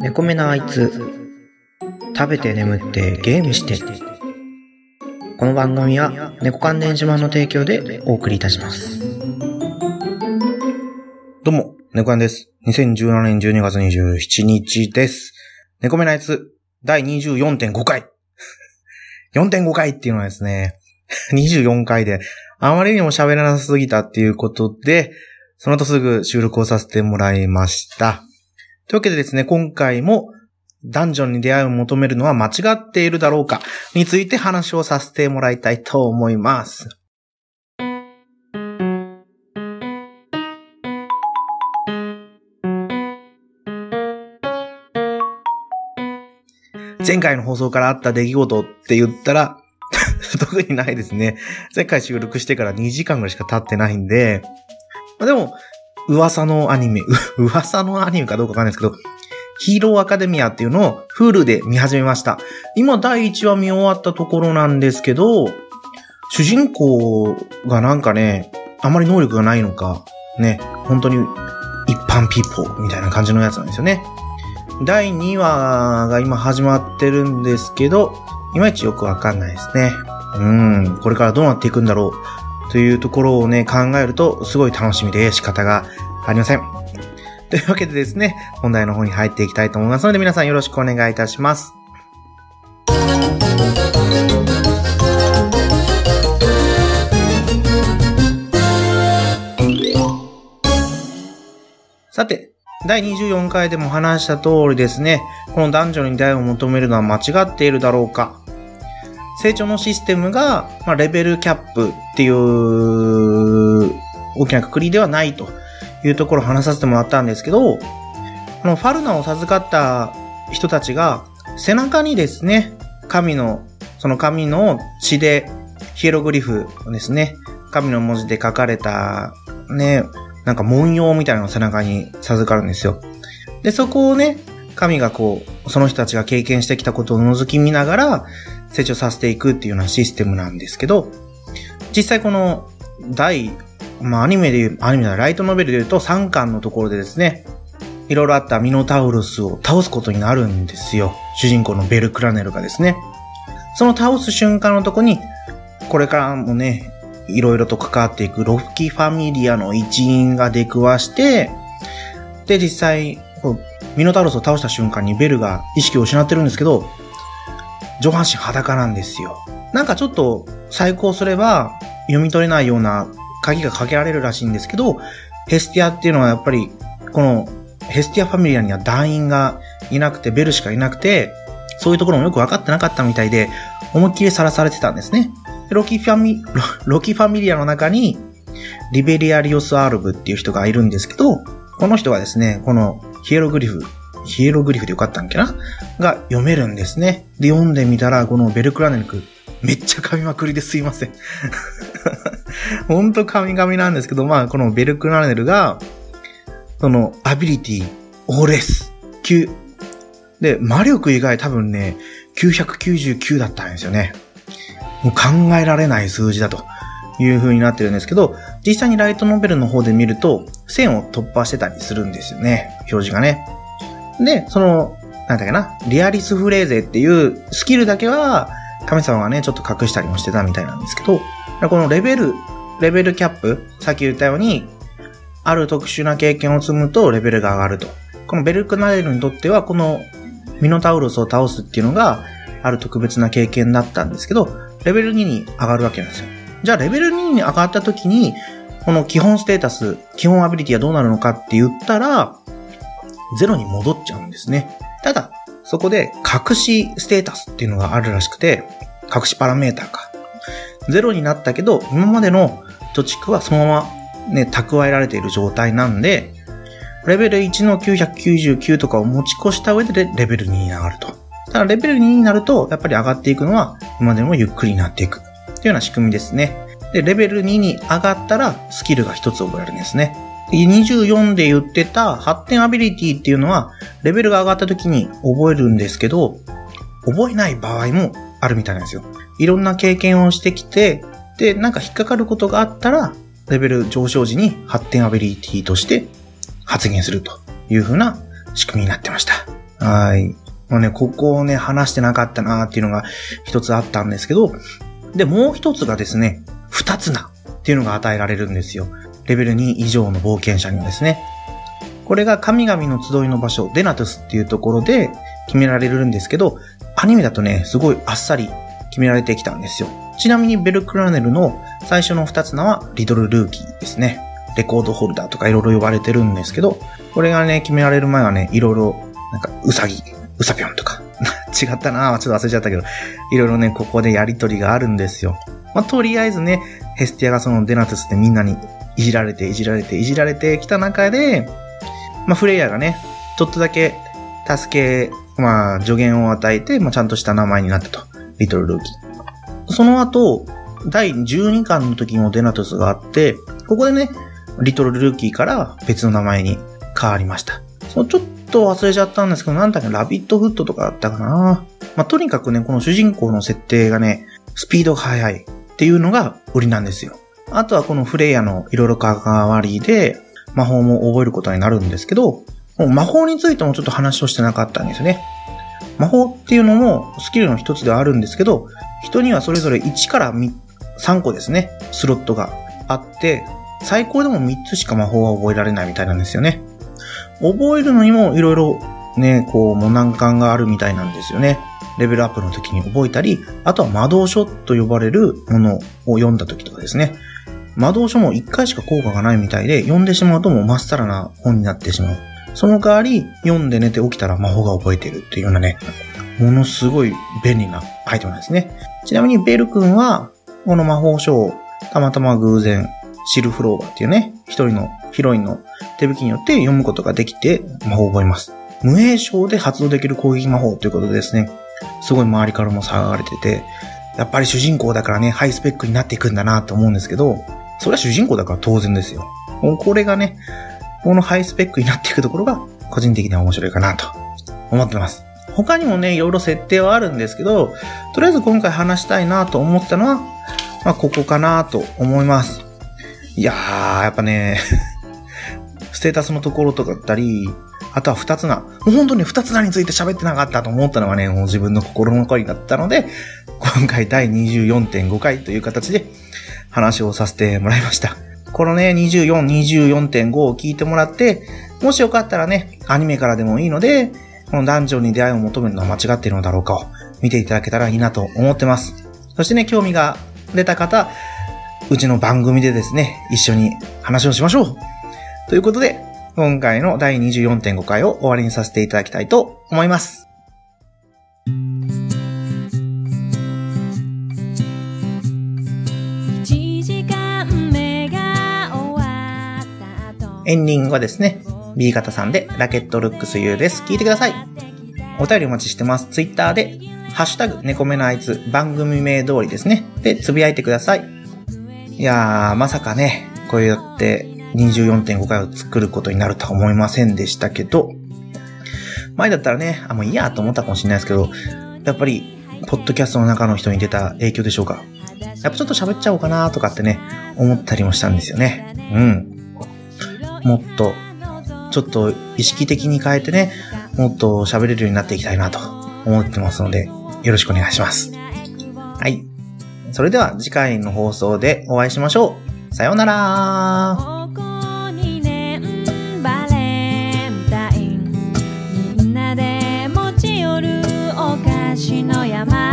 猫目なあいつ、食べて眠ってゲームして。この番組は猫関連島の提供でお送りいたします。どうも、猫やんです。2017年12月27日です。猫目のやつ、第24.5回。4.5回っていうのはですね、24回で、あまりにも喋らなさすぎたっていうことで、その後すぐ収録をさせてもらいました。というわけでですね、今回も、ダンジョンに出会いを求めるのは間違っているだろうかについて話をさせてもらいたいと思います。前回の放送からあった出来事って言ったら、特にないですね。前回収録してから2時間ぐらいしか経ってないんで、まあ、でも、噂のアニメ、噂のアニメかどうかわかんないですけど、ヒーローアカデミアっていうのを Hulu で見始めました。今第1話見終わったところなんですけど、主人公がなんかね、あまり能力がないのか、ね、本当に一般ピーポーみたいな感じのやつなんですよね。第2話が今始まってるんですけど、いまいちよくわかんないですね。うん、これからどうなっていくんだろうというところをね、考えるとすごい楽しみで仕方がありません。というわけでですね、本題の方に入っていきたいと思いますので皆さんよろしくお願いいたします。さて、第24回でも話した通りですね、この男女に出会いを求めるのは間違っているだろうか。成長のシステムが、まあ、レベルキャップっていう大きなくくりではないというところを話させてもらったんですけど、このファルナを授かった人たちが背中にですね、神の、その神の血でヒエログリフですね、神の文字で書かれたね、なんか文様みたいなのを背中に授かるんですよ。で、そこをね、神がこう、その人たちが経験してきたことを覗き見ながら成長させていくっていうようなシステムなんですけど、実際この第、まあアニメで言う、アニメのライトノベルで言うと3巻のところでですね、いろいろあったミノタウルスを倒すことになるんですよ。主人公のベルクラネルがですね。その倒す瞬間のとこに、これからもね、いろいろと関わっていくロッキファミリアの一員が出くわして、で、実際、ミノタウロスを倒した瞬間にベルが意識を失ってるんですけど、上半身裸なんですよ。なんかちょっと再考すれば読み取れないような鍵がかけられるらしいんですけど、ヘスティアっていうのはやっぱり、このヘスティアファミリアには団員がいなくて、ベルしかいなくて、そういうところもよく分かってなかったみたいで、思いっきりさらされてたんですね。ロキファミ、ロキファミリアの中に、リベリアリオス・アルブっていう人がいるんですけど、この人がですね、このヒエログリフ、ヒエログリフでよかったんけな？が読めるんですね。で、読んでみたら、このベルクラネルク、めっちゃ噛みまくりですいません。ほんと噛み噛みなんですけど、まあ、このベルクラネルが、その、アビリティ、オーレス、9。で、魔力以外多分ね、999だったんですよね。もう考えられない数字だという風になってるんですけど、実際にライトノベルの方で見ると、1000を突破してたりするんですよね。表示がね。で、その、なんだっけな、リアリスフレーゼっていうスキルだけは、神様がね、ちょっと隠したりもしてたみたいなんですけど、このレベル、レベルキャップ、さっき言ったように、ある特殊な経験を積むとレベルが上がると。このベルクナレルにとっては、このミノタウロスを倒すっていうのが、ある特別な経験だったんですけど、レベル2に上がるわけなんですよ。じゃあレベル2に上がった時に、この基本ステータス、基本アビリティはどうなるのかって言ったら、ゼロに戻っちゃうんですね。ただ、そこで隠しステータスっていうのがあるらしくて、隠しパラメーターか。ゼロになったけど、今までの貯蓄はそのままね、蓄えられている状態なんで、レベル1の999とかを持ち越した上でレベル2に上がると。ただレベル2になると、やっぱり上がっていくのは、今でもゆっくりになっていく。というような仕組みですね。で、レベル2に上がったら、スキルが1つ覚えられるんですね。24で言ってた発展アビリティっていうのは、レベルが上がった時に覚えるんですけど、覚えない場合もあるみたいなんですよ。いろんな経験をしてきて、で、なんか引っかかることがあったら、レベル上昇時に発展アビリティとして発言するという風な仕組みになってました。はい。もうね、ここをね、話してなかったなっていうのが一つあったんですけど、で、もう一つがですね、二つなっていうのが与えられるんですよ。レベル2以上の冒険者にはですね。これが神々の集いの場所、デナトスっていうところで決められるんですけど、アニメだとね、すごいあっさり決められてきたんですよ。ちなみにベルクラネルの最初の二つ名はリトルルーキーですね。レコードホルダーとかいろいろ呼ばれてるんですけど、これがね、決められる前はね、いろいろ、なんか、うさぎ、うさぴょんとか、違ったなぁ、ちょっと忘れちゃったけど、いろいろね、ここでやりとりがあるんですよ。まあ、とりあえずね、ヘスティアがそのデナトゥスでみんなにいじられて、いじられて、いじられてきた中で、まあ、フレイヤーがね、ちょっとだけ助け、まあ、助言を与えて、まあ、ちゃんとした名前になったと。リトルルーキー。その後、第12巻の時もデナトスがあって、ここでね、リトルルーキーから別の名前に変わりました。そのちょっと忘れちゃったんですけど、なんだっけ、ラビットフットとかだったかな。まあ、とにかくね、この主人公の設定がね、スピードが速いっていうのが売りなんですよ。あとはこのフレイヤのいろいろ関わりで、魔法も覚えることになるんですけど、魔法についてもちょっと話をしてなかったんですよね。魔法っていうのもスキルの一つではあるんですけど、人にはそれぞれ1から3個ですね、スロットがあって、最高でも3つしか魔法は覚えられないみたいなんですよね。覚えるのにもいろいろね、こう、も難関があるみたいなんですよね。レベルアップの時に覚えたり、あとは魔導書と呼ばれるものを読んだ時とかですね。魔導書も1回しか効果がないみたいで、読んでしまうともうまっさらな本になってしまう。その代わり、読んで寝て起きたら魔法が覚えてるっていうようなね、ものすごい便利なアイテムなんですね。ちなみにベル君は、この魔法書をたまたま偶然、シルフローバーっていうね、一人のヒロインの手引きによって読むことができて魔法を覚えます。無影症で発動できる攻撃魔法ということでですね、すごい周りからも騒がれてて、やっぱり主人公だからね、ハイスペックになっていくんだなと思うんですけど、それは主人公だから当然ですよ。もうこれがね、このハイスペックになっていくところが、個人的には面白いかなと思ってます。他にもね、いろいろ設定はあるんですけど、とりあえず今回話したいなと思ったのは、まあ、ここかなと思います。いやー、やっぱね、ステータスのところとかだったり、あとは二つな。もう本当に二つなについて喋ってなかったと思ったのがね、もう自分の心残りだったので、今回第24.5回という形で話をさせてもらいました。このね、24、24.5を聞いてもらって、もしよかったらね、アニメからでもいいので、この男女に出会いを求めるのは間違っているのだろうかを見ていただけたらいいなと思ってます。そしてね、興味が出た方、うちの番組でですね、一緒に話をしましょうということで、今回の第24.5回を終わりにさせていただきたいと思います。エンディングはですね、B 型さんでラケットルックス U です。聞いてください。お便りお待ちしてます。ツイッターで、ハッシュタグ、猫目のあいつ、番組名通りですね。で、つぶやいてください。いやー、まさかね、こうやって24.5回を作ることになるとは思いませんでしたけど、前だったらね、あ、もういいやと思ったかもしれないですけど、やっぱり、ポッドキャストの中の人に出た影響でしょうか。やっぱちょっと喋っちゃおうかなとかってね、思ったりもしたんですよね。うん。もっと、ちょっと意識的に変えてね、もっと喋れるようになっていきたいなと思ってますので、よろしくお願いします。はい。それでは次回の放送でお会いしましょう。さようなら llamar.